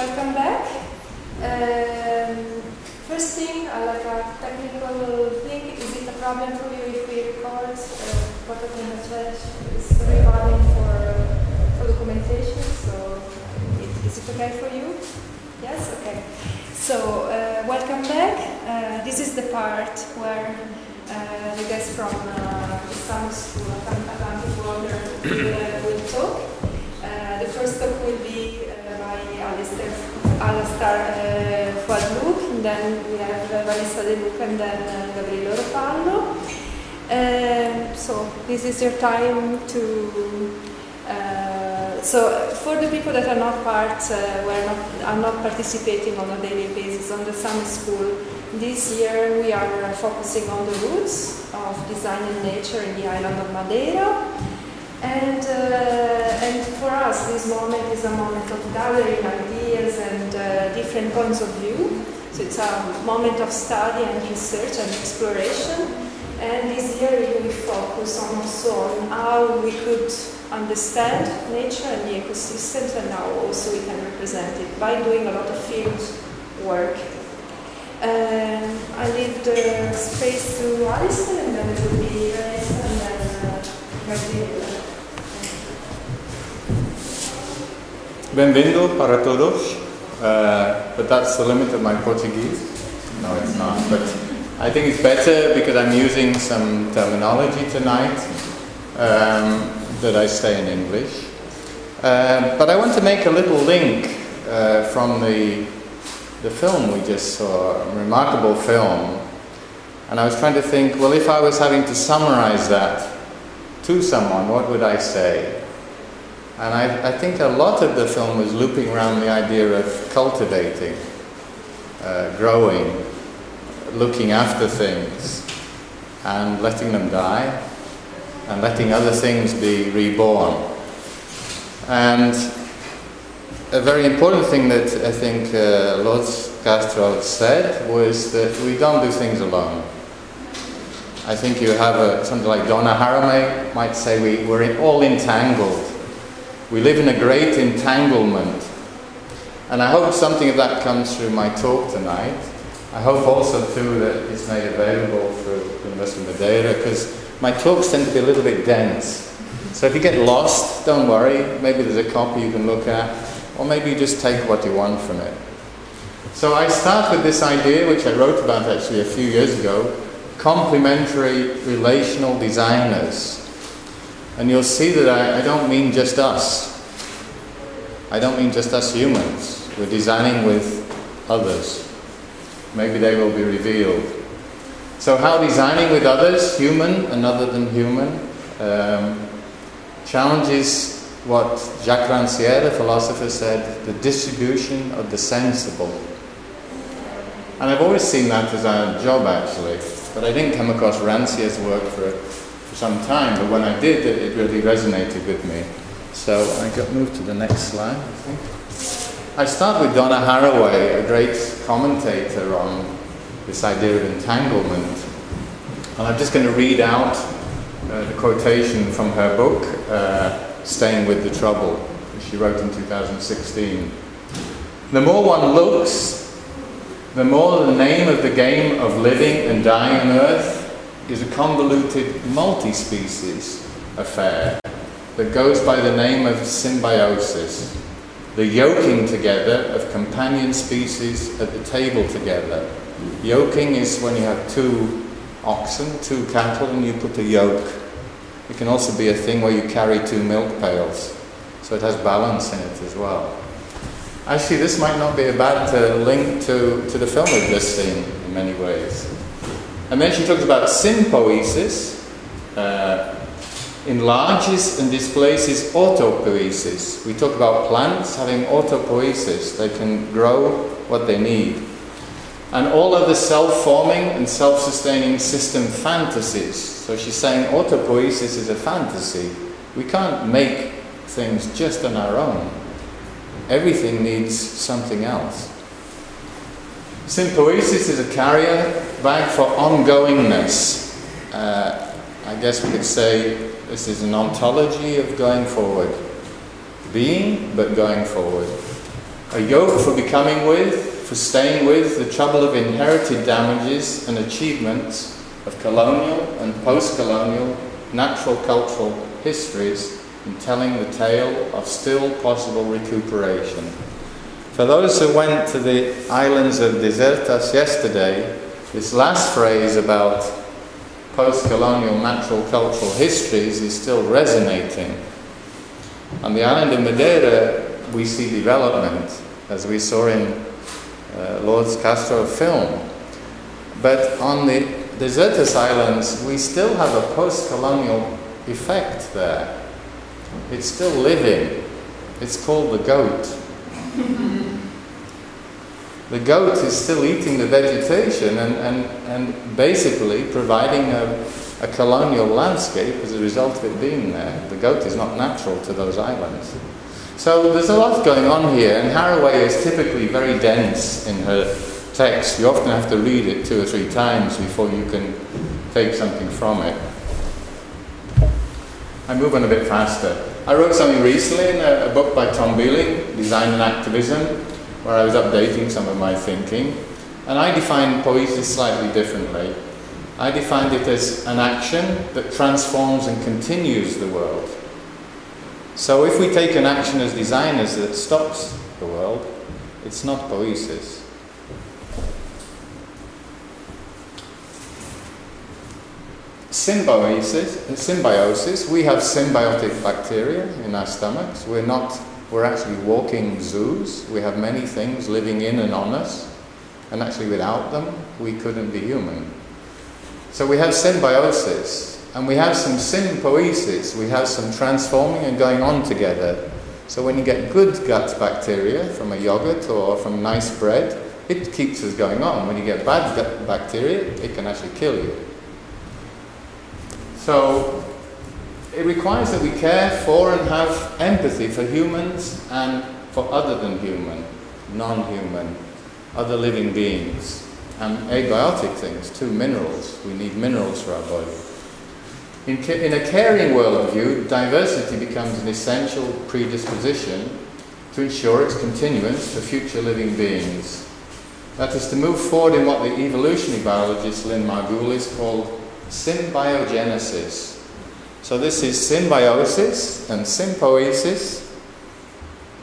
welcome back. Um, first thing, uh, like a technical thing, is it a problem for you if we record uh, what the chat is recording for, for documentation? So, it, is it okay for you? Yes? Okay. So, uh, welcome back. Uh, this is the part where uh, the guys from uh, summer school, Atlantic Water, will, will talk. Uh, the first talk will be Alastair, Alastair uh, Fuad-Luke, and then we have uh, Vanessa De Luca and then uh, Gabriele Ropallo. Um, so this is your time to. Uh, so for the people that are not part, uh, were not, are not participating on a daily basis on the summer school, this year we are focusing on the roots of design and nature in the island of Madeira. And, uh, and for us, this moment is a moment of gathering ideas and uh, different points of view. So it's a moment of study and research and exploration. And this year we focus on also on how we could understand nature and the ecosystems and how also we can represent it by doing a lot of field work. Um, I leave the space to Alison and then it will be Vanessa and then uh, Bem-vindo para todos. Uh, but that's the limit of my Portuguese. No, it's not. But I think it's better because I'm using some terminology tonight um, that I say in English. Uh, but I want to make a little link uh, from the, the film we just saw, a remarkable film. And I was trying to think, well, if I was having to summarize that to someone, what would I say? And I, I, think a lot of the film was looping around the idea of cultivating, uh, growing, looking after things, and letting them die, and letting other things be reborn. And a very important thing that I think uh, Castro said was that we don't do things alone. I think you have a, something like Donna Haraway might say we, we're all entangled we live in a great entanglement. And I hope something of that comes through my talk tonight. I hope also, too, that it's made available through the University of Madeira, because my talks tend to be a little bit dense. So if you get lost, don't worry. Maybe there's a copy you can look at, or maybe you just take what you want from it. So I start with this idea, which I wrote about actually a few years ago complementary relational designers. And you'll see that I, I, don't mean just us. I don't mean just us humans. We're designing with others. Maybe they will be revealed. So, how designing with others, human and other than human, um, challenges what Jacques Rancière, the philosopher, said the distribution of the sensible. And I've always seen that as a job actually, but I didn't come across Rancière's work for for some time, but when I did, it, it really resonated with me. So I got moved to the next slide, I think. I start with Donna Haraway, a great commentator on this idea of entanglement. And I'm just going to read out uh, the quotation from her book, uh, Staying with the Trouble, which she wrote in 2016. The more one looks, the more the name of the game of living and dying on earth is a convoluted multi-species affair that goes by the name of symbiosis, the yoking together of companion species at the table together. Yoking is when you have two oxen, two cattle, and you put a yoke. It can also be a thing where you carry two milk pails, so it has balance in it as well. Actually, this might not be a bad uh, link to, to the film we've just seen in many ways. And then she talks about sympoiesis, uh, enlarges and displaces autopoiesis. We talk about plants having autopoiesis, they can grow what they need. And all of the self forming and self sustaining system fantasies. So she's saying autopoiesis is a fantasy. We can't make things just on our own, everything needs something else. Sympoiesis is a carrier bag for ongoingness. Uh, I guess we could say this is an ontology of going forward. Being, but going forward. a yoke for becoming with, for staying with, the trouble of inherited damages and achievements of colonial and post colonial natural cultural histories in telling the tale of still possible recuperation. For those who went to the islands of Desertas yesterday, this last phrase about post colonial natural cultural histories is still resonating. On the island of Madeira, we see development, as we saw in uh, Lourdes Castro film. But on the Desertas Islands, we still have a post colonial effect there. It's still living. It's called the goat. The goat is still eating the vegetation and, and, and basically providing a, a colonial landscape as a result of it being there. The goat is not natural to those islands. So there's a lot going on here, and Haraway is typically very dense in her text. You often have to read it two or three times before you can take something from it. I move on a bit faster. I wrote something recently in a, a book by Tom Bieling, Design and Activism, where I was updating some of my thinking. And I define poiesis slightly differently. I defined it as an action that transforms and continues the world. So if we take an action as designers that stops the world, it's not poiesis. Symbiosis, symbiosis, we have symbiotic bacteria in our stomachs. We're not we're actually walking zoos. We have many things living in and on us. And actually, without them, we couldn't be human. So we have symbiosis, and we have some sympoiesis. We have some transforming and going on together. So when you get good gut bacteria from a yogurt or from nice bread, it keeps us going on. When you get bad gut bacteria, it can actually kill you. So it requires that we care for and have empathy for humans and for other than human, non human, other living beings, and abiotic things too, minerals. We need minerals for our body. In, in a caring worldview, diversity becomes an essential predisposition to ensure its continuance for future living beings. That is to move forward in what the evolutionary biologist Lynn Margulis called symbiogenesis, so this is symbiosis and sympoiesis,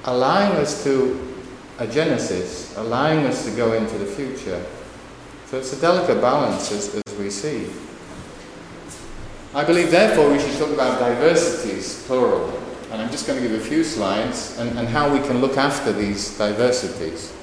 allowing us to a genesis, allowing us to go into the future. So it's a delicate balance as, as we see. I believe, therefore, we should talk about diversities, plural. And I'm just going to give a few slides and, and how we can look after these diversities.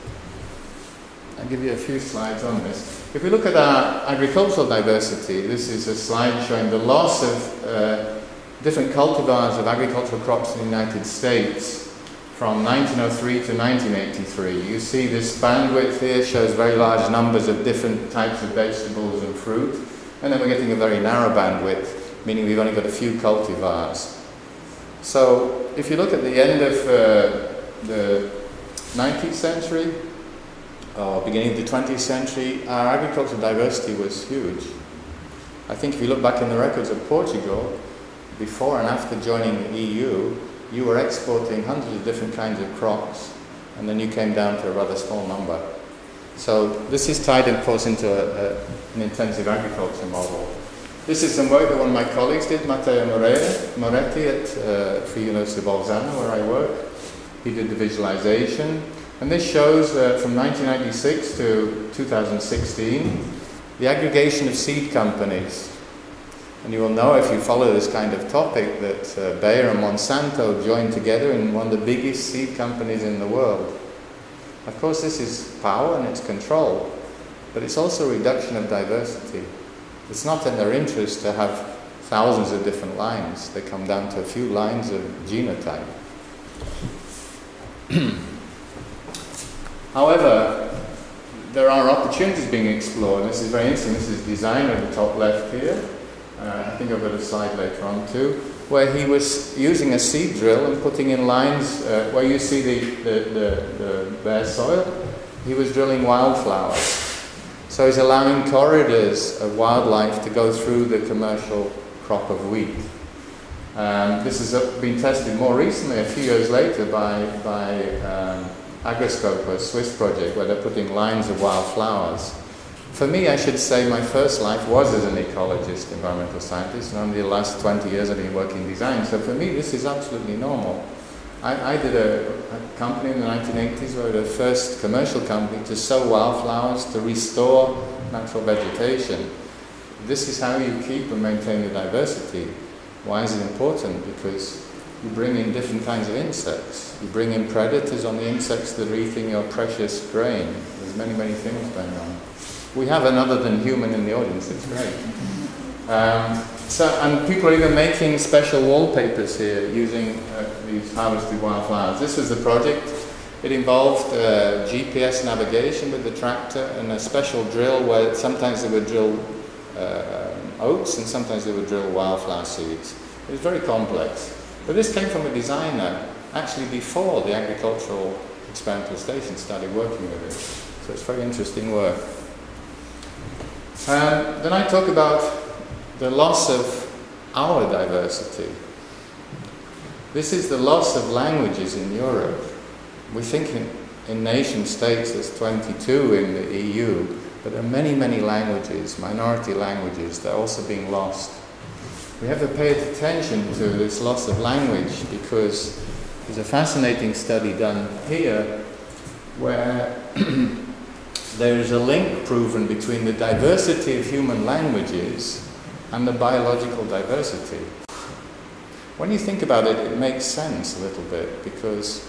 I'll give you a few slides on this. If we look at our agricultural diversity, this is a slide showing the loss of uh, different cultivars of agricultural crops in the United States from 1903 to 1983. You see this bandwidth here shows very large numbers of different types of vegetables and fruit, and then we're getting a very narrow bandwidth, meaning we've only got a few cultivars. So if you look at the end of uh, the 19th century, uh, beginning of the 20th century, our agricultural diversity was huge. I think if you look back in the records of Portugal, before and after joining the EU, you were exporting hundreds of different kinds of crops, and then you came down to a rather small number. So this is tied, of course, into a, a, an intensive agriculture model. This is some work that one of my colleagues did, Matteo Moretti at uh, University of Bolzano, where I work. He did the visualization. And this shows uh, from 1996 to 2016 the aggregation of seed companies. And you will know if you follow this kind of topic that uh, Bayer and Monsanto joined together in one of the biggest seed companies in the world. Of course, this is power and it's control, but it's also reduction of diversity. It's not in their interest to have thousands of different lines, they come down to a few lines of genotype. However, there are opportunities being explored. This is very interesting. This is design at the top left here. Uh, I think I've got a slide later on too, where he was using a seed drill and putting in lines uh, where you see the, the, the, the bare soil. He was drilling wildflowers. So he's allowing corridors of wildlife to go through the commercial crop of wheat. Um, this has been tested more recently, a few years later, by, by um, Agroscope, a Swiss project where they're putting lines of wild flowers. For me, I should say my first life was as an ecologist, environmental scientist, and only the last 20 years I've been working in design. So for me, this is absolutely normal. I, I did a, a, company in the 1980s where the first commercial company to sow wildflowers to restore natural vegetation. This is how you keep and maintain the diversity. Why is it important? Because you bring in different kinds of insects. You bring in predators on the insects that are eating your precious grain. There's many, many things going on. We have another than human in the audience, it's great. Um, so, and people are even making special wallpapers here using uh, these harvested wildflowers. This was the project. It involved uh, GPS navigation with the tractor and a special drill where sometimes they would drill uh, oats and sometimes they would drill wildflower seeds. It was very complex. But this came from a designer actually before the agricultural experimental station started working with it. So it's very interesting work. Um, then I talk about the loss of our diversity. This is the loss of languages in Europe. We think in, in nation states there's 22 in the EU, but there are many, many languages, minority languages, that are also being lost. We have to pay attention to this loss of language because there's a fascinating study done here where there is a link proven between the diversity of human languages and the biological diversity. When you think about it, it makes sense a little bit because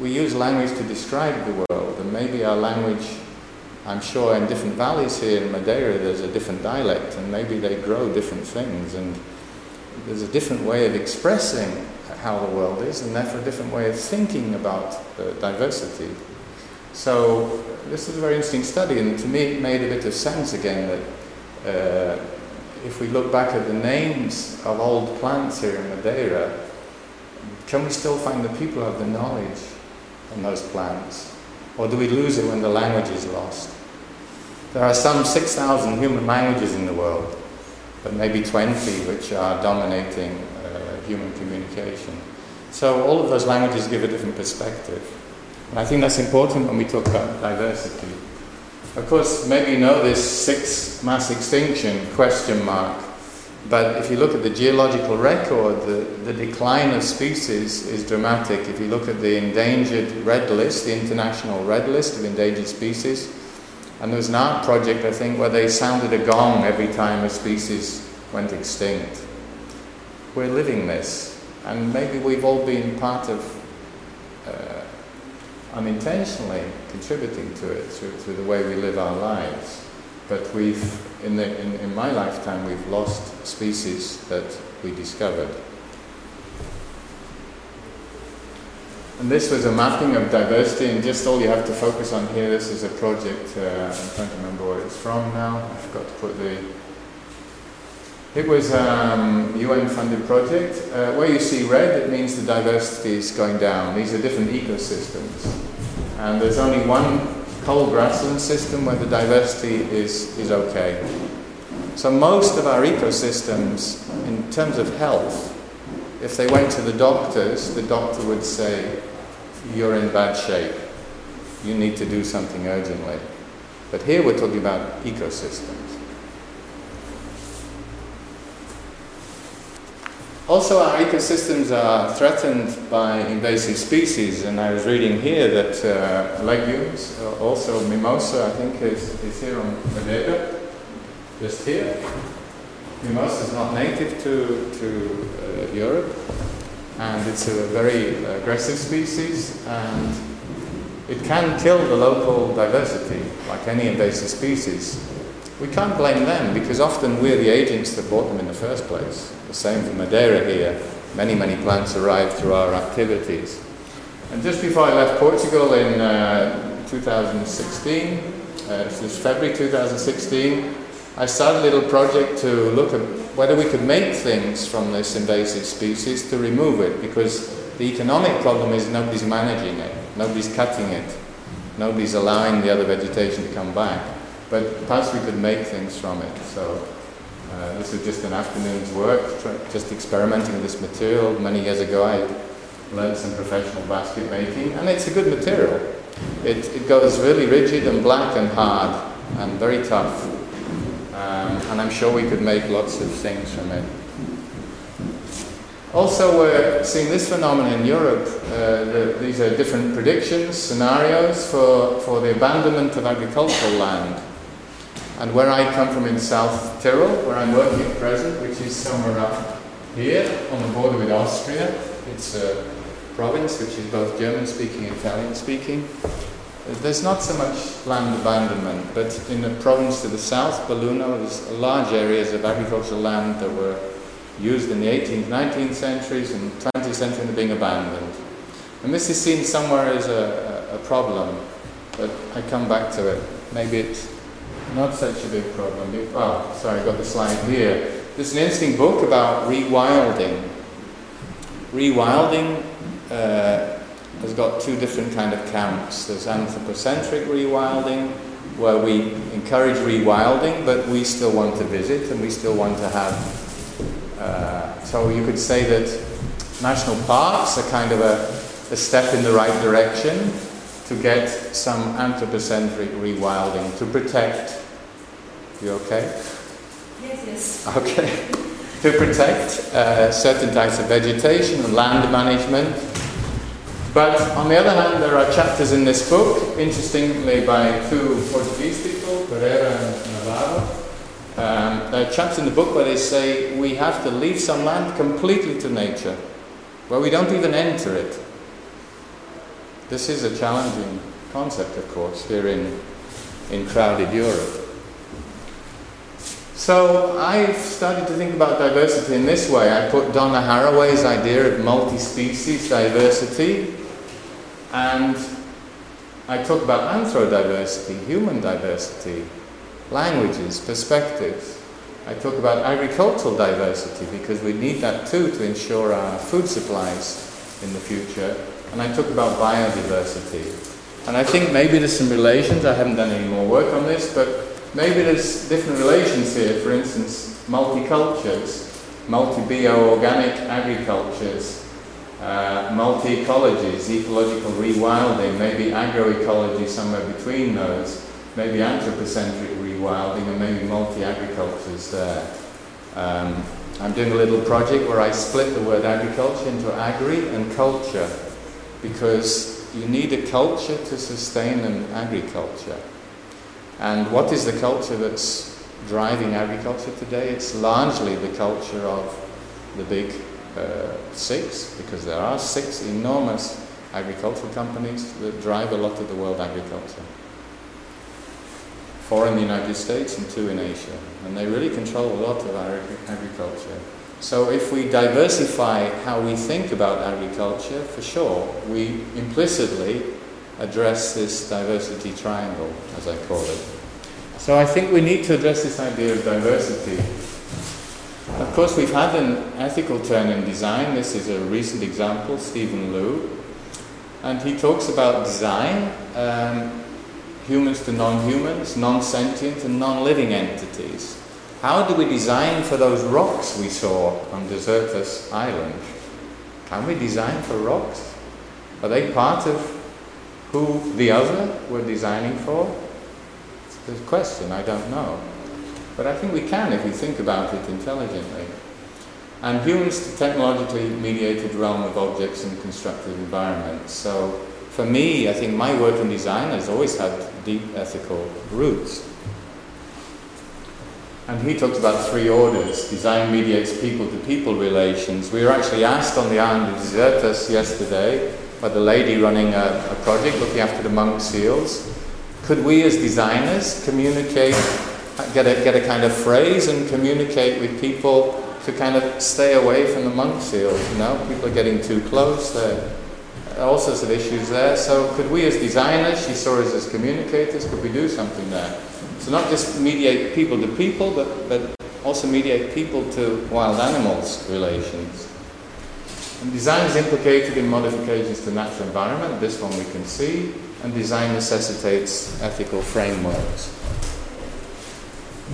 we use language to describe the world, and maybe our language, I'm sure in different valleys here in Madeira, there's a different dialect, and maybe they grow different things, and there's a different way of expressing how the world is, and therefore a different way of thinking about diversity. So this is a very interesting study, and to me it made a bit of sense again that uh, if we look back at the names of old plants here in Madeira, can we still find the people who have the knowledge on those plants? Or do we lose it when the language is lost? There are some 6,000 human languages in the world, but maybe 20 which are dominating uh, human communication. So all of those languages give a different perspective. And I think that's important when we talk about diversity. Of course, maybe you know this six mass extinction question mark, but if you look at the geological record, the, the decline of species is dramatic. If you look at the endangered red list, the international red list of endangered species, and there was an art project, I think, where they sounded a gong every time a species went extinct. We're living this, and maybe we've all been part of uh, unintentionally contributing to it through, through the way we live our lives. But we've, in, the, in, in my lifetime, we've lost species that we discovered. And this was a mapping of diversity, and just all you have to focus on here. This is a project, uh, I'm trying to remember where it's from now. I forgot to put the. It was a um, UN funded project. Uh, where you see red, it means the diversity is going down. These are different ecosystems. And there's only one coal grassland system where the diversity is, is okay. So most of our ecosystems, in terms of health, if they went to the doctors, the doctor would say, you're in bad shape. You need to do something urgently. But here we're talking about ecosystems. Also, our ecosystems are threatened by invasive species, and I was reading here that uh, legumes, uh, also mimosa, I think, is, is here on Madeira, just here. Mimosa is not native to, to uh, Europe, and it's a very aggressive species, and it can kill the local diversity, like any invasive species. We can't blame them because often we're the agents that brought them in the first place. The same for Madeira here. Many, many plants arrived through our activities. And just before I left Portugal in uh, 2016, uh, this is February 2016, I started a little project to look at whether we could make things from this invasive species to remove it because the economic problem is nobody's managing it, nobody's cutting it, nobody's allowing the other vegetation to come back. But perhaps we could make things from it. So uh, this was just an afternoon's work, just experimenting with this material. Many years ago, I learned some professional basket making, and it's a good material. It, it goes really rigid and black and hard and very tough. Um, and I'm sure we could make lots of things from it. Also, we're seeing this phenomenon in Europe. Uh, the, these are different predictions, scenarios for, for the abandonment of agricultural land. And where I come from in South Tyrol, where I'm working at present, which is somewhere up here on the border with Austria, it's a province which is both German speaking and Italian speaking. There's not so much land abandonment, but in the province to the south, Belluno, there's large areas of agricultural land that were used in the 18th, 19th centuries and 20th century and being abandoned. And this is seen somewhere as a, a, problem, but I come back to it. Maybe it's not such a big problem. Oh, sorry, I got the slide here. There's an interesting book about rewilding. Rewilding uh, has got two different kind of camps. There's anthropocentric rewilding, where we encourage rewilding, but we still want to visit and we still want to have uh, so you could say that national parks are kind of a, a step in the right direction to get some anthropocentric rewilding to protect. You okay? Yes, yes. Okay. to protect uh, certain types of vegetation and land management. But on the other hand, there are chapters in this book, interestingly by two Portuguese people, Pereira and Navarro, um, there are chapters in the book where they say we have to leave some land completely to nature, where we don't even enter it. This is a challenging concept, of course, here in, in crowded Europe. So I've started to think about diversity in this way. I put Donna Haraway's idea of multi-species diversity, and I talk about anthro-diversity, human diversity, languages, perspectives. I talk about agricultural diversity because we need that too to ensure our food supplies in the future. And I talk about biodiversity. And I think maybe there's some relations, I haven't done any more work on this, but maybe there's different relations here. For instance, multicultures, multi-bio-organic agricultures, uh, multi-ecologies, ecological rewilding, maybe agroecology somewhere between those, maybe anthropocentric rewilding and maybe multi-agricultures there. Um, I'm doing a little project where I split the word agriculture into agri and culture because you need a culture to sustain an agriculture. And what is the culture that's driving agriculture today? It's largely the culture of the big Uh, six, because there are six enormous agricultural companies that drive a lot of the world agriculture four in the United States and two in Asia. And they really control a lot of our agriculture. So if we diversify how we think about agriculture, for sure, we implicitly address this diversity triangle, as I call it. So I think we need to address this idea of diversity. Of course, we've had an ethical turn in design. This is a recent example, Stephen Loo. And he talks about design um, humans to non-humans, non-sentient and non-living entities. How do we design for those rocks we saw on Desertas Island? Can we design for rocks? Are they part of who the other we're designing for? It's a question, I don't know. But I think we can if we think about it intelligently. And humans to technologically mediated realm of objects and constructed environments. So for me, I think my work in design has always had deep ethical roots. And he talks about three orders. Design mediates people-to-people relations. We were actually asked on the island of Desertas yesterday by the lady running a, a project looking after the monk seals. Could we as designers communicate, get a, get a kind of phrase and communicate with people to kind of stay away from the monk seals? You know, people are getting too close. There are all sorts of issues there. So could we as designers, she saw us as communicators, could we do something there? So not just mediate people to people, but, but also mediate people to wild animals relations. And design is implicated in modifications to natural environment, this one we can see, and design necessitates ethical frameworks.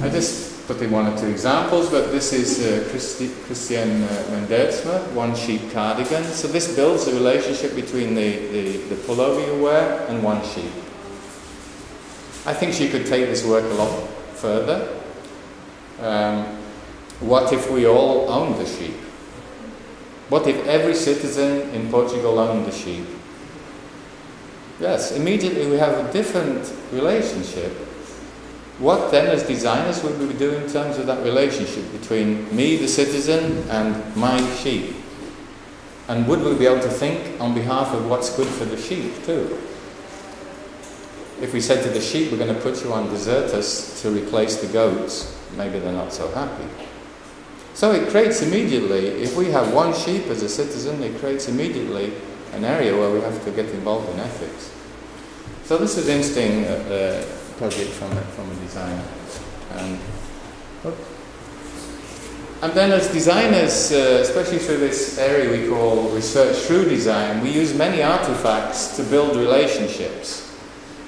I just put in one or two examples, but this is uh, Christi- Christiane uh, Meindertsma, one sheep cardigan. So this builds a relationship between the, the, the pullover you wear and one sheep. I think she could take this work a lot further. Um, what if we all owned a sheep? What if every citizen in Portugal owned a sheep? Yes, immediately we have a different relationship. What then, as designers, would we do in terms of that relationship between me, the citizen, and my sheep? And would we be able to think on behalf of what's good for the sheep, too? If we said to the sheep, we're going to put you on Desertas to replace the goats, maybe they're not so happy. So it creates immediately, if we have one sheep as a citizen, it creates immediately an area where we have to get involved in ethics. So this is interesting uh, project from a, from a designer. And, and then as designers, uh, especially through this area we call research through design, we use many artifacts to build relationships.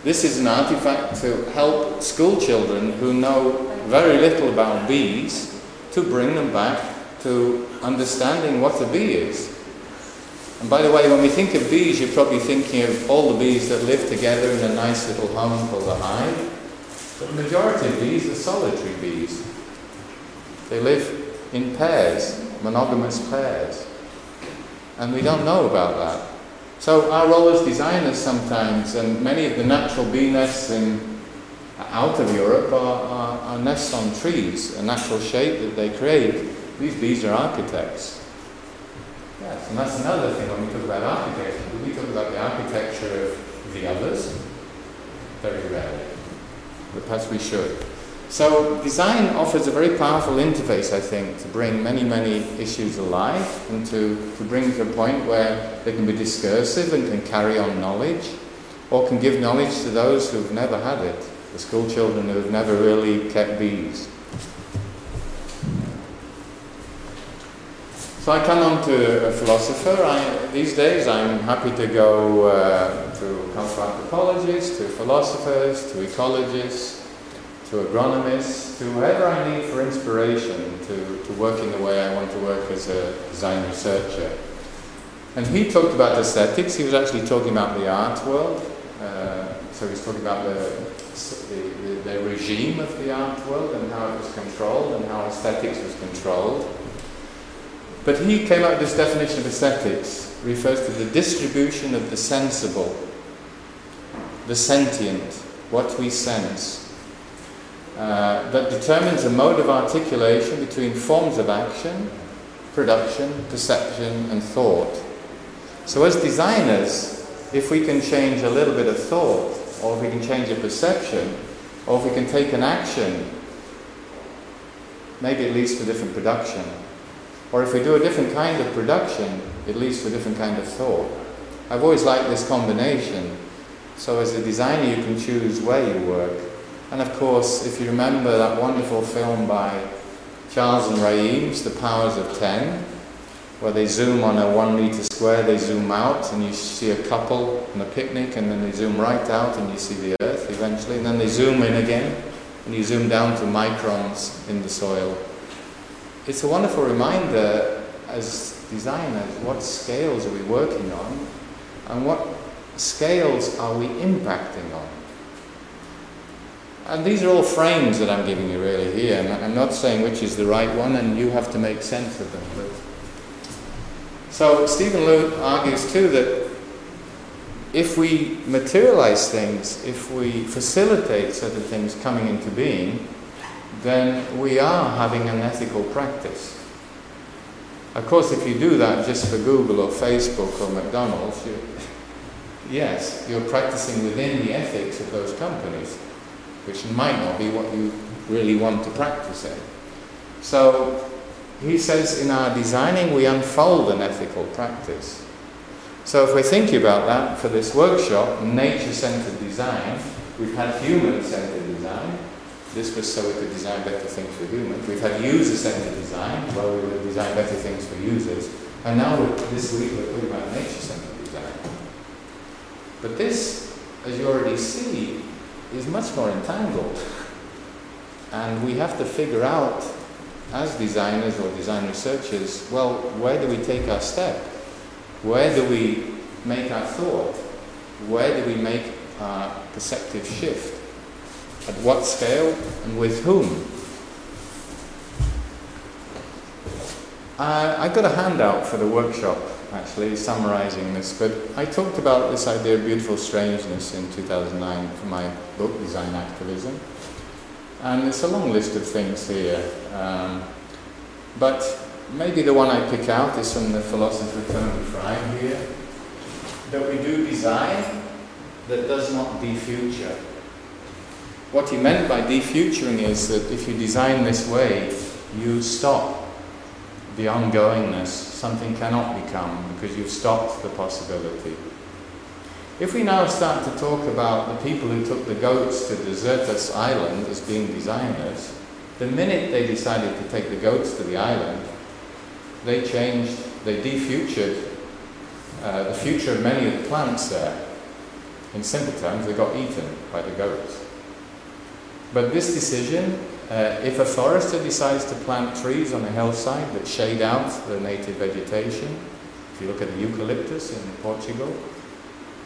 This is an artifact to help school children who know very little about bees to bring them back to understanding what a bee is. And by the way, when we think of bees, you're probably thinking of all the bees that live together in a nice little home called a hive. But the majority of bees are solitary bees. They live in pairs, monogamous pairs. And we don't know about that. So our role as designers sometimes, and many of the natural bee nests in out of Europe are, are, are, nests on trees, a natural shape that they create. These bees are architects. Yes, and that's another thing when we talk about architecture. We talk about the architecture of the others, very rarely, but perhaps we should. So design offers a very powerful interface, I think, to bring many, many issues alive and to, to bring to a point where they can be discursive and can carry on knowledge or can give knowledge to those who've never had it the school children who have never really kept bees. So I come on to a philosopher. I, these days I'm happy to go uh, to cultural anthropologists, to philosophers, to ecologists, to agronomists, to whoever I need for inspiration to, to work in the way I want to work as a design researcher. And he talked about aesthetics. He was actually talking about the art world. Uh, so he's talking about the the, the, the, regime of the art world and how it was controlled and how aesthetics was controlled. But he came up with this definition of aesthetics, refers to the distribution of the sensible, the sentient, what we sense, uh, that determines a mode of articulation between forms of action, production, perception, and thought. So, as designers, if we can change a little bit of thought or if we can change a perception, or if we can take an action, maybe it leads to different production. Or if we do a different kind of production, it leads to a different kind of thought. I've always liked this combination. So as a designer, you can choose where you work. And of course, if you remember that wonderful film by Charles and Ray Eames, The Powers of Ten, where they zoom on a one meter square, they zoom out and you see a couple on a picnic, and then they zoom right out and you see the earth eventually, and then they zoom in again and you zoom down to microns in the soil. It's a wonderful reminder as designers what scales are we working on and what scales are we impacting on. And these are all frames that I'm giving you really here, and I'm not saying which is the right one, and you have to make sense of them. But so Stephen Loo argues too that if we materialize things, if we facilitate certain things coming into being, then we are having an ethical practice. Of course, if you do that just for Google or Facebook or McDonald's, you, yes, you're practicing within the ethics of those companies, which might not be what you really want to practice in. So he says in our designing we unfold an ethical practice. So if we're thinking about that for this workshop, nature-centered design, we've had human-centered design. This was so we could design better things for humans. We've had user-centered design, where we would design better things for users. And now this week we're talking about nature-centered design. But this, as you already see, is much more entangled. And we have to figure out, as designers or design researchers, well, where do we take our step? Where do we make our thought? Where do we make our perceptive shift? At what scale and with whom? Uh, I got a handout for the workshop actually summarizing this, but I talked about this idea of beautiful strangeness in 2009 for my book Design Activism. And it's a long list of things here. Um, but maybe the one I pick out is from the philosopher Tony Fry here that we do design that does not defuture. What he meant by defuturing is that if you design this way, you stop the ongoingness. Something cannot become because you've stopped the possibility. If we now start to talk about the people who took the goats to Desertas Island as being designers, the minute they decided to take the goats to the island, they changed, they defutured uh, the future of many of the plants there. In simple terms, they got eaten by the goats. But this decision, uh, if a forester decides to plant trees on a hillside that shade out the native vegetation, if you look at the eucalyptus in Portugal,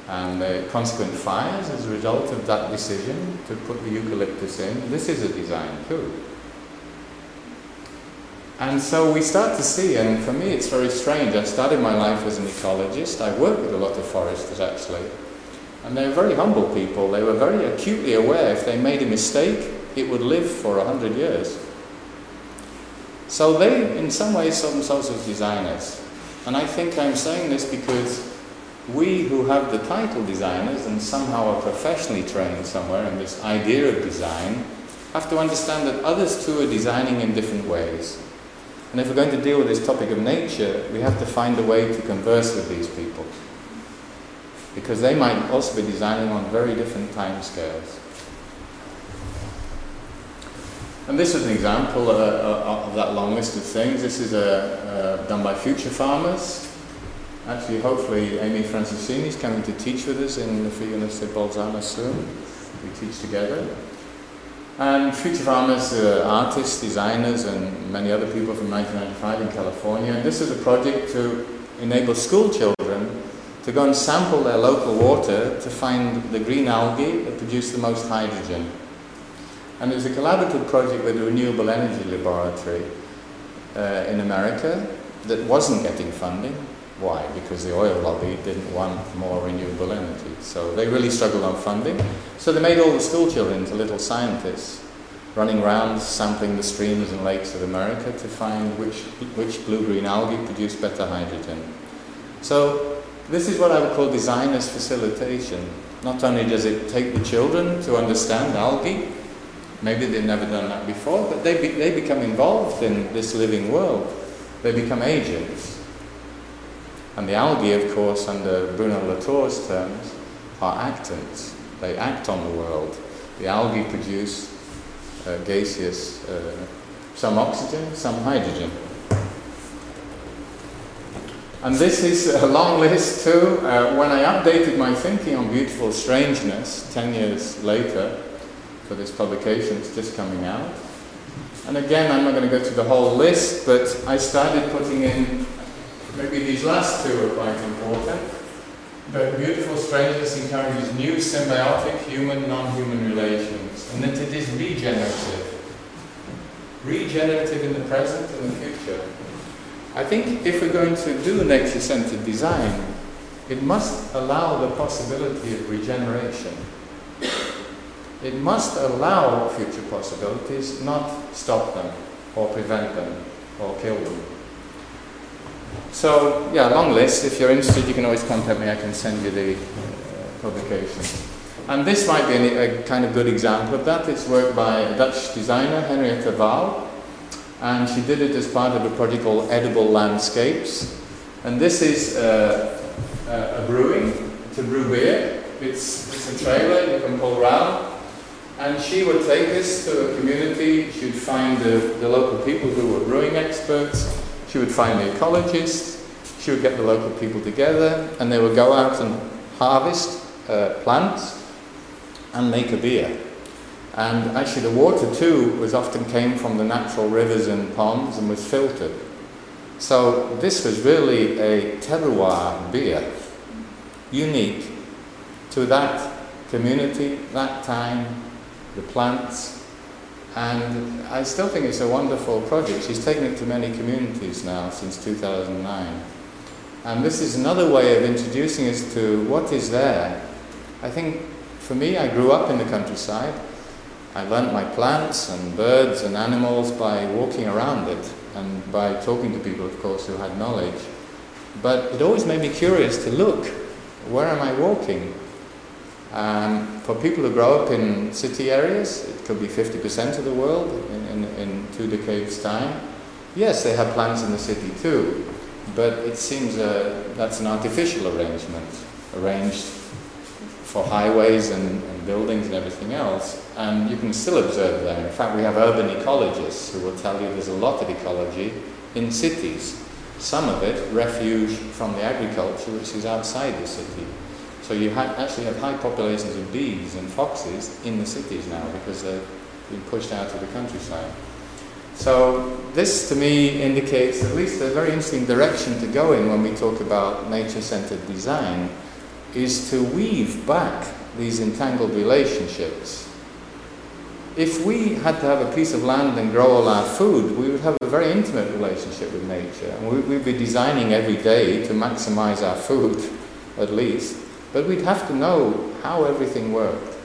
and the consequent fires as a result of that decision to put the eucalyptus in. This is a design coup. And so we start to see, and for me it's very strange. I started my life as an ecologist. I work with a lot of foresters actually. And they were very humble people. They were very acutely aware if they made a mistake, it would live for a hundred years. So they, in some ways, saw themselves as designers. And I think I'm saying this because we who have the title designers and somehow are professionally trained somewhere in this idea of design have to understand that others too are designing in different ways. And if we're going to deal with this topic of nature, we have to find a way to converse with these people. Because they might also be designing on very different time scales. And this is an example uh, uh of that long list of things. This is uh, uh, done by future farmers Actually, hopefully, Amy Franceschini is coming to teach with us in the Free University of Bolzano soon. We teach together. And Future Farmers are artists, designers, and many other people from 1995 in California. And this is a project to enable school children to go and sample their local water to find the green algae that produce the most hydrogen. And it was a collaborative project with the Renewable Energy Laboratory uh, in America that wasn't getting funding. Why? Because the oil lobby didn't want more renewable energy. So they really struggled on funding. So they made all the school children into little scientists, running around sampling the streams and lakes of America to find which, which blue-green algae produce better hydrogen. So this is what I would call designer's facilitation. Not only does it take the children to understand algae, maybe they've never done that before, but they, be, they become involved in this living world. They become agents. And the algae, of course, under Bruno Latour's terms, are actants. They act on the world. The algae produce uh, gaseous, uh, some oxygen, some hydrogen. And this is a long list too. Uh, when I updated my thinking on beautiful strangeness 10 years later for this publication, it's just coming out. And again, I'm not going to go through the whole list, but I started putting in Maybe these last two are quite important. But beautiful strangeness encourages new symbiotic human non-human relations, and that it is regenerative. Regenerative in the present and the future. I think if we're going to do nature-centered design, it must allow the possibility of regeneration. It must allow future possibilities, not stop them, or prevent them, or kill them. So, yeah, long list. If you're interested, you can always contact me. I can send you the uh, publication. And this might be a, a, kind of good example of that. It's work by a Dutch designer, Henriette Waal, and she did it as part of a project called Edible Landscapes. And this is uh, a brewing. A brew beer. It's, it's a trailer you can pull around. And she would take us to a community. She'd find the, the local people who were brewing experts she would find the ecologists, she would get the local people together, and they would go out and harvest uh, plants and make a beer. And actually, the water too was often came from the natural rivers and ponds and was filtered. So this was really a terroir beer, unique to that community, that time, the plants, and I still think it's a wonderful project. She's taken it to many communities now since 2009. And this is another way of introducing us to what is there. I think for me, I grew up in the countryside. I learnt my plants and birds and animals by walking around it and by talking to people, of course, who had knowledge. But it always made me curious to look where am I walking? Um, for people who grow up in city areas, it could be 50% of the world in, in, in two decades' time. Yes, they have plants in the city too, but it seems uh, that's an artificial arrangement, arranged for highways and, and, buildings and everything else. And you can still observe them. In fact, we have urban ecologists who will tell you there's a lot of ecology in cities. Some of it refuge from the agriculture which is outside the city. So you ha- actually have high populations of bees and foxes in the cities now because they've been pushed out to the countryside. So this to me indicates at least a very interesting direction to go in when we talk about nature-centered design is to weave back these entangled relationships. If we had to have a piece of land and grow all our food, we would have a very intimate relationship with nature. And we'd be designing every day to maximize our food, at least. But we'd have to know how everything worked.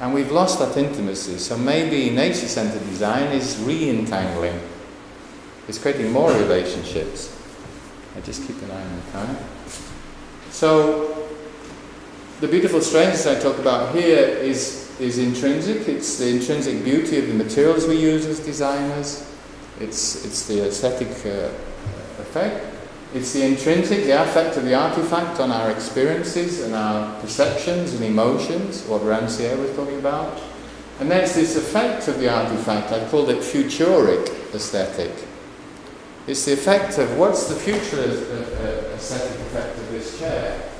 And we've lost that intimacy. So maybe nature centered design is re entangling, it's creating more relationships. I just keep an eye on the time. So, the beautiful strangeness I talk about here is, is intrinsic. It's the intrinsic beauty of the materials we use as designers. It's, it's the aesthetic uh, effect. It's the intrinsic, the effect of the artifact on our experiences and our perceptions and emotions, what Rancière was talking about. And then it's this effect of the artifact, I called it futuric aesthetic. It's the effect of what's the future uh, aesthetic effect of this chair?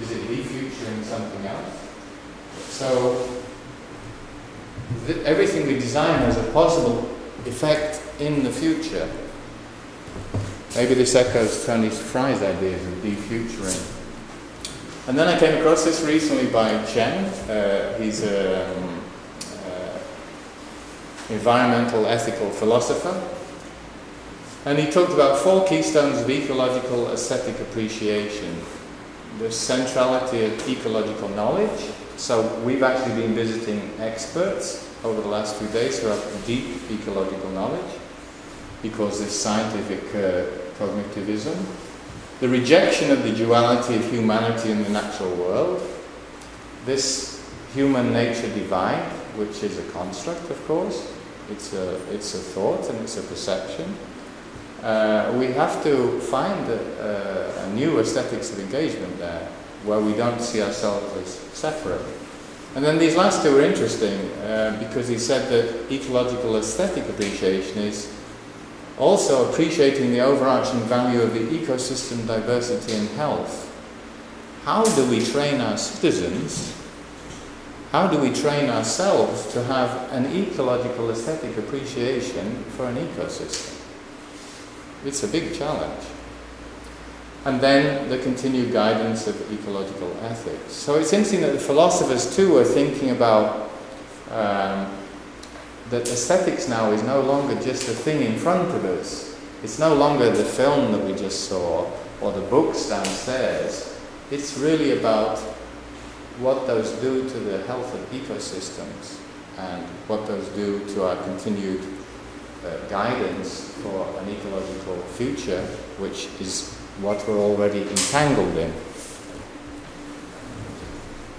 Is it futuring something else? So, th- everything we design has a possible effect in the future. Maybe this echoes Tony Fry's ideas of defuturing. And then I came across this recently by Chen. Uh, he's an um, uh, environmental ethical philosopher. And he talked about four keystones of ecological aesthetic appreciation. The centrality of ecological knowledge. So we've actually been visiting experts over the last few days who have deep ecological knowledge because this scientific uh, cognitivism, the rejection of the duality of humanity and the natural world, this human nature divide, which is a construct, of course, it's a, it's a thought and it's a perception. Uh, we have to find a, a, a, new aesthetics of engagement there, where we don't see ourselves as separate. And then these last two are interesting uh, because he said that ecological aesthetic appreciation is also appreciating the overarching value of the ecosystem diversity and health. How do we train our citizens? How do we train ourselves to have an ecological aesthetic appreciation for an ecosystem? It's a big challenge. And then the continued guidance of ecological ethics. So it's interesting that the philosophers too are thinking about um, that aesthetics now is no longer just a thing in front of us. It's no longer the film that we just saw or the books downstairs. It's really about what those do to the health of ecosystems and what those do to our continued uh, guidance for an ecological future, which is what we're already entangled in.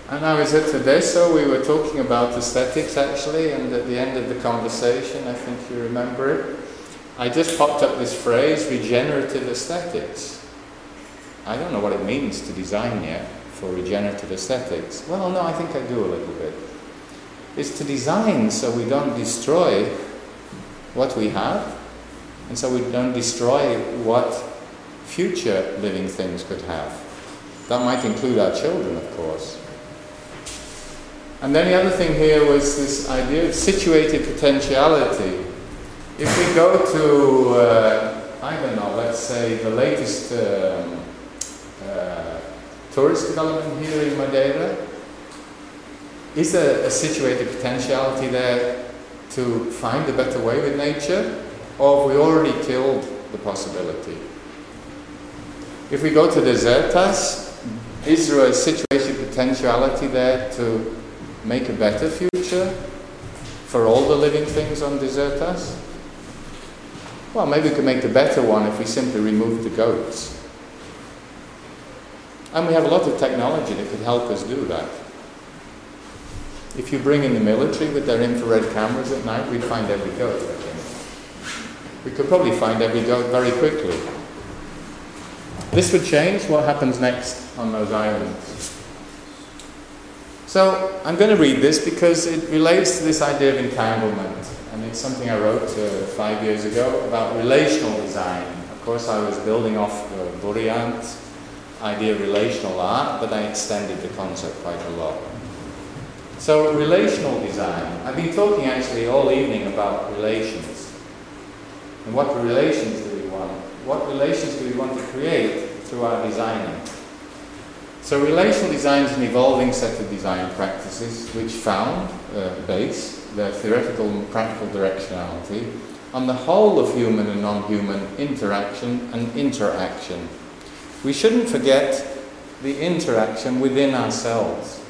And I was at Adesso, we were talking about aesthetics actually, and at the end of the conversation, I think you remember it, I just popped up this phrase, regenerative aesthetics. I don't know what it means to design yet for regenerative aesthetics. Well, no, I think I do a little bit. It's to design so we don't destroy what we have, and so we don't destroy what future living things could have. That might include our children, of course. And then the other thing here was this idea of situated potentiality. If we go to, uh, I don't know, let's say the latest um, uh, tourist development here in Madeira, is there a situated potentiality there to find a better way with nature? Or have we already killed the possibility? If we go to Desertas, is there a situated potentiality there to make a better future for all the living things on Desertas? Well, maybe we could make a better one if we simply remove the goats. And we have a lot of technology that could help us do that. If you bring in the military with their infrared cameras at night, we'd find every goat, We could probably find every goat very quickly. This would change what happens next on those islands. So I'm going to read this because it relates to this idea of entanglement. And it's something I wrote uh, five years ago about relational design. Of course, I was building off the Bourriaud idea of relational art, but I extended the concept quite a lot. So, relational design. I've been talking actually all evening about relations. And what relations do we want? What relations do we want to create through our designing? So, relational design is an evolving set of design practices which found uh, base their theoretical and practical directionality on the whole of human and non human interaction and interaction. We shouldn't forget the interaction within ourselves.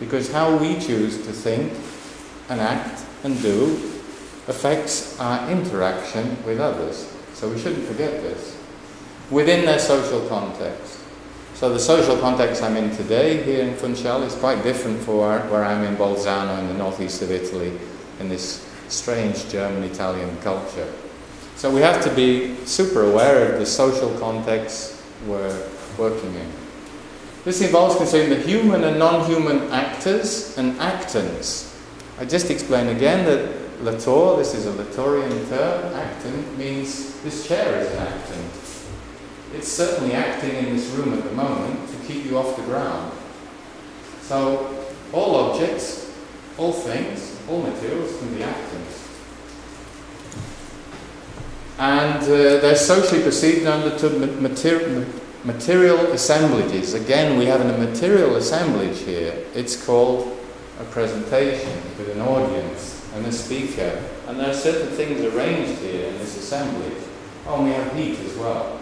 Because how we choose to think and act and do affects our interaction with others. So we shouldn't forget this. Within their social context. So the social context I'm in today here in Funchal is quite different from where, where I'm in Bolzano in the northeast of Italy, in this strange German-Italian culture. So we have to be super aware of the social context we're working in. This involves considering the human and non-human actors and actants. I just explain again that Latour, this is a Latourian term, actant means this chair is an actant. It's certainly acting in this room at the moment to keep you off the ground. So all objects, all things, all materials can be actants. And uh, they're socially perceived understood material, material assemblages. Again, we have a material assemblage here. It's called a presentation with an audience and a speaker. And there are certain things arranged here in this assemblage. Oh, and we have heat as well.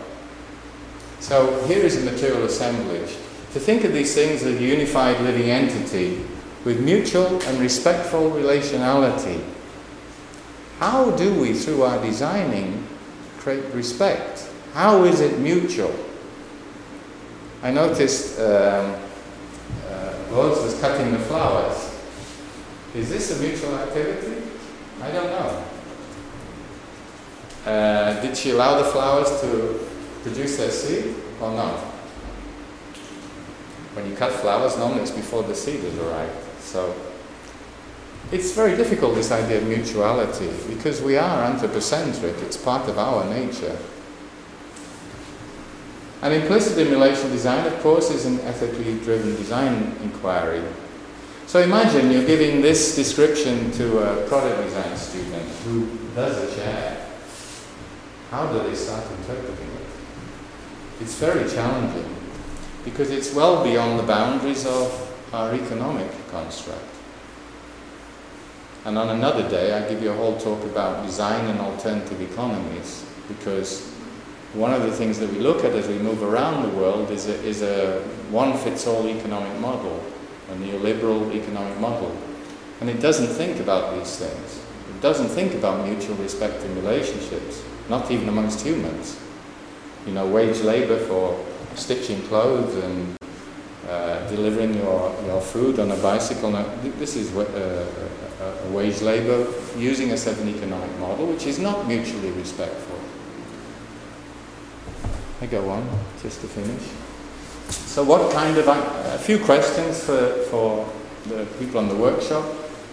So here is a material assemblage. To think of these things as a unified living entity with mutual and respectful relationality. How do we, through our designing, create respect? How is it mutual? I noticed um, uh, Rose was cutting the flowers. Is this a mutual activity? I don't know. Uh, did she allow the flowers to produce their seed or not? When you cut flowers, normally it's before the seed has arrived. So it's very difficult, this idea of mutuality, because we are anthropocentric, it's part of our nature. And implicit in design, of course, is an ethically driven design inquiry. So imagine you're giving this description to a product design student who does a chair. How do they start interpreting it? It's very challenging because it's well beyond the boundaries of our economic construct. And on another day, I give you a whole talk about design and alternative economies because one of the things that we look at as we move around the world is a, is a one-fits-all economic model, a neoliberal economic model. And it doesn't think about these things. It doesn't think about mutual respect in relationships, not even amongst humans. You know, wage labor for stitching clothes and uh, delivering your, your food on a bicycle. Now, this is uh, a, wage labor using a certain economic model which is not mutually respectful. I go on, just to finish. So what kind of, a few questions for, for the people on the workshop.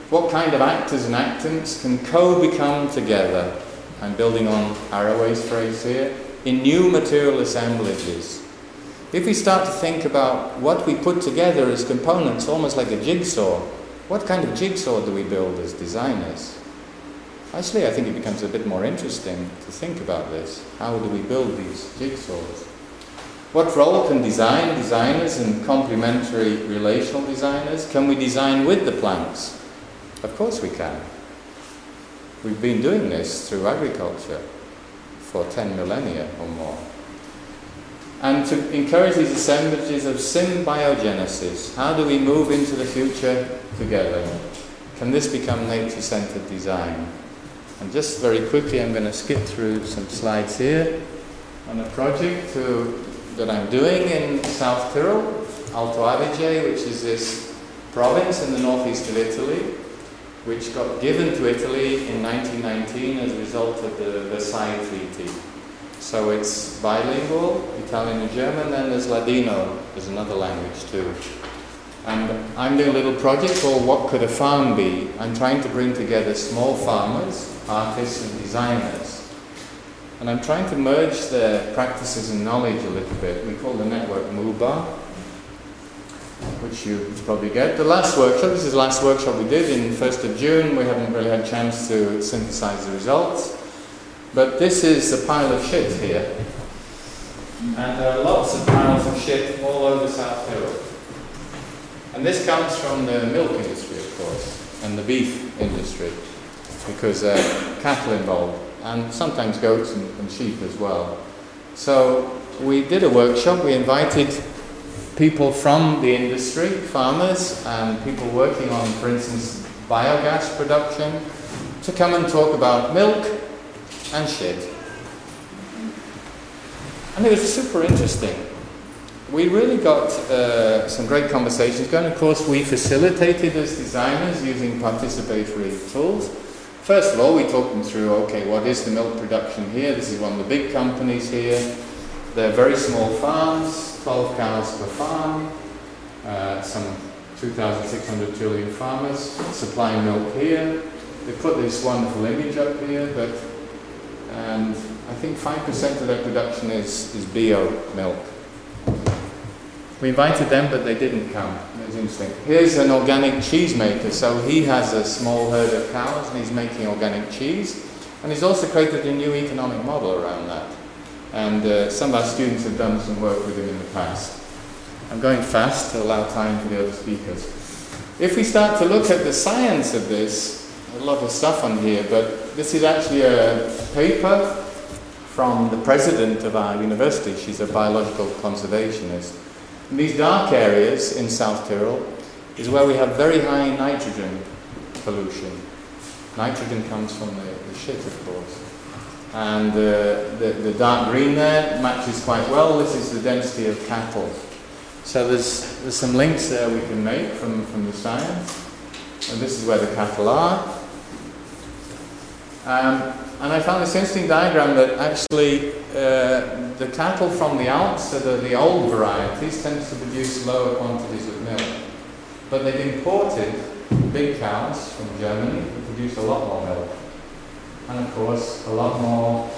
What kind of actors and actants can co-become together? I'm building on Haraway's phrase here, in new material assemblages. If we start to think about what we put together as components, almost like a jigsaw, what kind of jigsaw do we build as designers? Actually, I think it becomes a bit more interesting to think about this. How do we build these jigsaws? What role can design designers and complementary relational designers? Can we design with the plants? Of course we can. We've been doing this through agriculture for 10 millennia or more. And to encourage these assemblages of symbiogenesis, how do we move into the future together? Can this become nature centered design? And just very quickly, I'm going to skip through some slides here on a project to, that I'm doing in South Tyrol, Alto Adige, which is this province in the northeast of Italy, which got given to Italy in 1919 as a result of the Versailles Treaty. So it's bilingual, Italian and German, then there's Ladino, there's another language too. And I'm doing a little project called What Could a Farm Be? I'm trying to bring together small farmers, artists and designers. And I'm trying to merge their practices and knowledge a little bit. We call the network MUBA, which you probably get. The last workshop, this is the last workshop we did in 1st of June. We haven't really had a chance to synthesize the results. But this is a pile of shit here. And there are lots of piles of shit all over South Tyrol. And this comes from the milk industry, of course, and the beef industry, because there are cattle involved, and sometimes goats and, and sheep as well. So we did a workshop, we invited people from the industry, farmers, and people working on, for instance, biogas production, to come and talk about milk and shit. And it was super interesting. We really got uh, some great conversations going. Of course, we facilitated as designers using participatory tools. First of all, we talked them through okay, what is the milk production here? This is one of the big companies here. They're very small farms, 12 cows per farm, uh, some 2,600 trillion farmers supplying milk here. They put this wonderful image up here, but and I think 5% of their production is, is bio milk. We invited them, but they didn't come. It was interesting. Here's an organic cheese maker. So he has a small herd of cows and he's making organic cheese. And he's also created a new economic model around that. And uh, some of our students have done some work with him in the past. I'm going fast to allow time for the other speakers. If we start to look at the science of this, a lot of stuff on here, but this is actually a paper from the president of our university. She's a biological conservationist. And these dark areas in South Tyrol is where we have very high nitrogen pollution. Nitrogen comes from the, the shit, of course. And uh, the, the dark green there matches quite well. This is the density of cattle. So there's, there's some links there we can make from, from the science. And this is where the cattle are. Um, and I found this interesting diagram that actually uh, the cattle from the Alps, so the, the old varieties, tend to produce lower quantities of milk. But they've imported big cows from Germany who produce a lot more milk. And of course, a lot more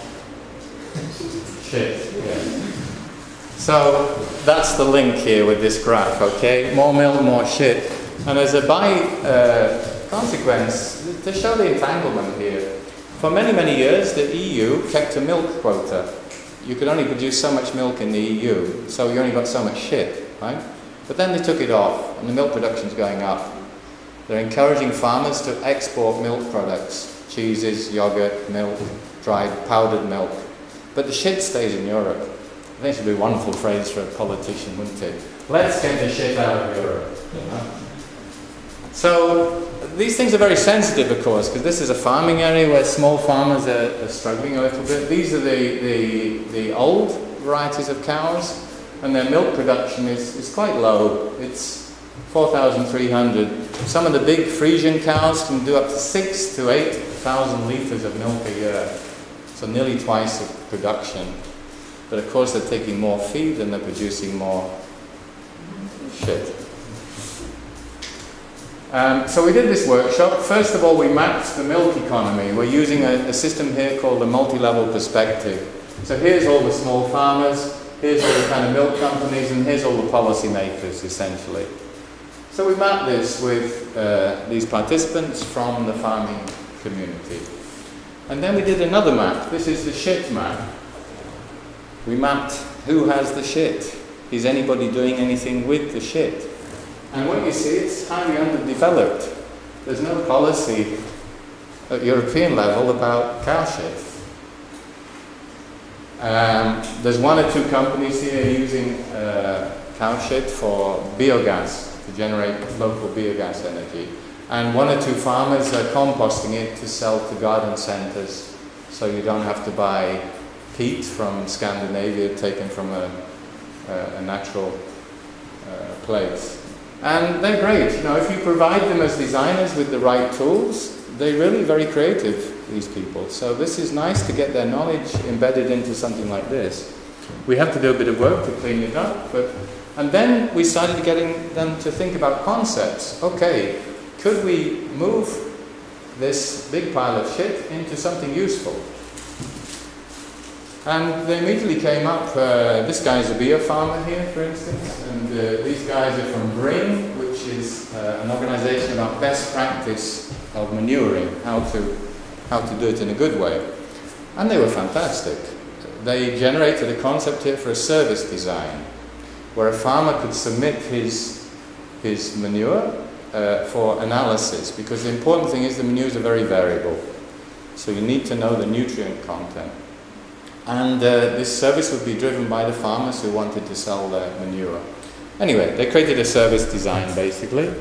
shit. Yeah. So that's the link here with this graph, okay? More milk, more shit. And as a by uh, consequence, to show the entanglement here, for many, many years, the EU kept a milk quota. You could only produce so much milk in the EU, so you only got so much shit, right? But then they took it off, and the milk production's going up. They're encouraging farmers to export milk products, cheeses, yogurt, milk, dried powdered milk. But the shit stays in Europe. I think it would be a wonderful phrase for a politician, wouldn't it? Let's get the shit out of Europe. So these things are very sensitive, of course, because this is a farming area where small farmers are, are struggling a little bit. These are the, the, the old varieties of cows, and their milk production is, is quite low. It's 4,300. Some of the big Frisian cows can do up to six to 8,000 litres of milk a year, so nearly twice the production. But of course, they're taking more feed and they're producing more shit. Um, so we did this workshop. First of all, we mapped the milk economy. We're using a, a system here called the multi-level perspective. So here's all the small farmers, here's all the kind of milk companies, and here's all the policymakers, essentially. So we mapped this with uh, these participants from the farming community. And then we did another map. This is the shit map. We mapped who has the shit. Is anybody doing anything with the shit? And what you see, it's highly underdeveloped. There's no policy at European level about cow shit. Um, there's one or two companies here using uh, cow shit for biogas to generate local biogas energy. And one or two farmers are composting it to sell to garden centres so you don't have to buy peat from Scandinavia taken from a, a, a natural uh, place. And they're great. You know, if you provide them as designers with the right tools, they're really very creative, these people. So this is nice to get their knowledge embedded into something like this. We have to do a bit of work to clean it up, but and then we started getting them to think about concepts. Okay, could we move this big pile of shit into something useful? And they immediately came up. Uh, this guy's a beer farmer here, for instance, and uh, these guys are from Bring, which is uh, an organization about best practice of manuring, how to, how to do it in a good way. And they were fantastic. They generated a concept here for a service design, where a farmer could submit his, his manure uh, for analysis, because the important thing is the manures are very variable. So you need to know the nutrient content. And uh, this service would be driven by the farmers who wanted to sell their manure. Anyway, they created a service design basically.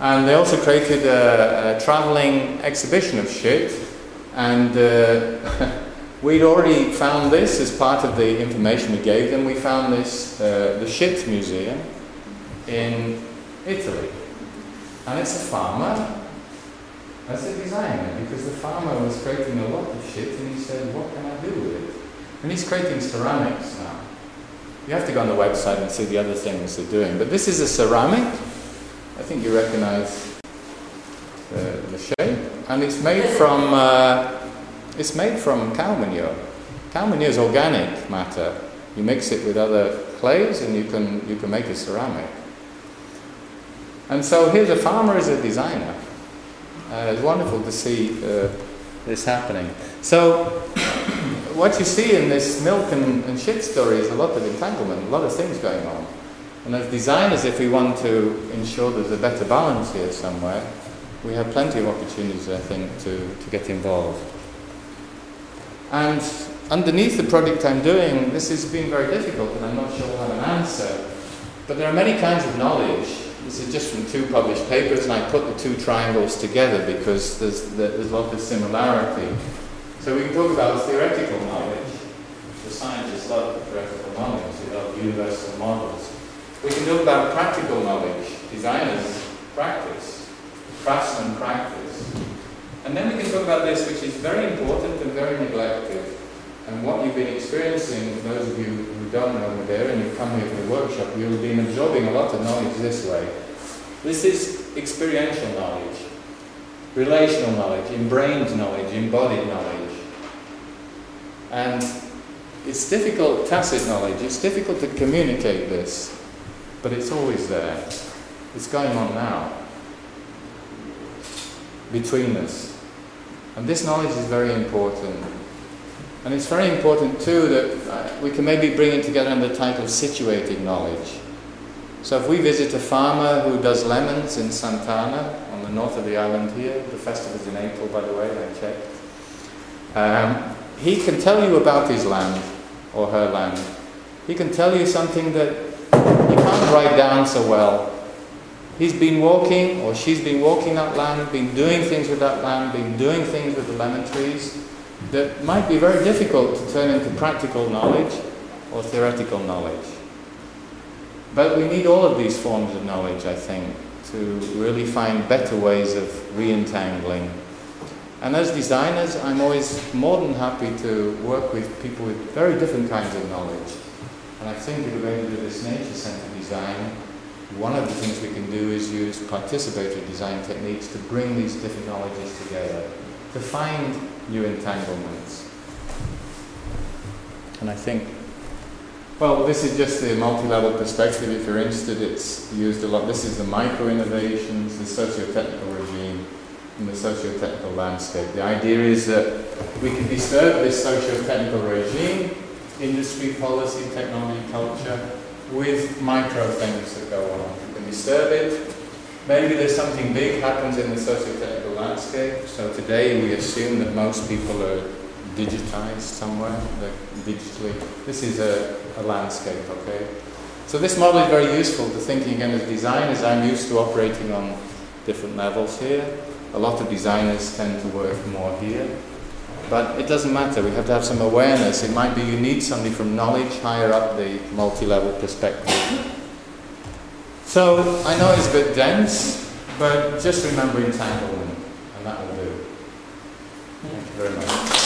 And they also created a, a traveling exhibition of shit. And uh, we'd already found this as part of the information we gave them. We found this, uh, the Shit Museum in Italy. And it's a farmer as a designer because the farmer was creating a lot of shit and he said, what can I do with it? And he's creating ceramics now. You have to go on the website and see the other things they're doing. But this is a ceramic. I think you recognize the, the shape. And it's made from, uh, it's made from cow manure. Cow manure is organic matter. You mix it with other clays and you can, you can make a ceramic. And so here's a farmer as a designer. Uh, it's wonderful to see uh, this happening. So what you see in this milk and, and, shit story is a lot of entanglement, a lot of things going on. And as designers, if we want to ensure there's a better balance here somewhere, we have plenty of opportunities, I think, to, to get involved. And underneath the project I'm doing, this has been very difficult, and I'm not sure we'll have an answer. But there are many kinds of knowledge this is just from two published papers, and I put the two triangles together because there's, there's a lot of similarity. So we can talk about theoretical knowledge. The scientists love theoretical knowledge, they love universal models. We can talk about practical knowledge. Designers practice, craftsmen practice. And then we can talk about this, which is very important and very neglected. And what you've been experiencing, those of you who don't know Madeira and you've come here for the workshop, you've been absorbing a lot of knowledge this way. This is experiential knowledge, relational knowledge, embrained knowledge, embodied knowledge. And it's difficult, tacit knowledge, it's difficult to communicate this, but it's always there. It's going on now between us. And this knowledge is very important. And it's very important too that uh, we can maybe bring it together under the title of situated knowledge. So if we visit a farmer who does lemons in Santana, on the north of the island here, the festival is in April by the way, I checked, um, he can tell you about his land or her land. He can tell you something that you can't write down so well. He's been walking, or she's been walking that land, been doing things with that land, been doing things with the lemon trees, that might be very difficult to turn into practical knowledge or theoretical knowledge. But we need all of these forms of knowledge, I think, to really find better ways of re-entangling. And as designers, I'm always more than happy to work with people with very different kinds of knowledge. And I think if we're going to do this nature-centered design, one of the things we can do is use participatory design techniques to bring these different knowledges together, to find new entanglements. And I think Well, this is just the multi-level perspective. If you're interested, it's used a lot. This is the micro-innovations, the socio-technical regime, and the socio-technical landscape. The idea is that we can disturb this socio-technical regime, industry, policy, technology, culture, with micro things that go on. We can disturb it. Maybe there's something big happens in the socio-technical landscape. So today we assume that most people are digitized somewhere, like digitally. This is a, a landscape, okay? So this model is very useful to thinking again as designers. I'm used to operating on different levels here. A lot of designers tend to work more here. But it doesn't matter, we have to have some awareness. It might be you need somebody from knowledge higher up the multi level perspective. So I know it's a bit dense, but just remember entanglement, and that will do. Thank you very much.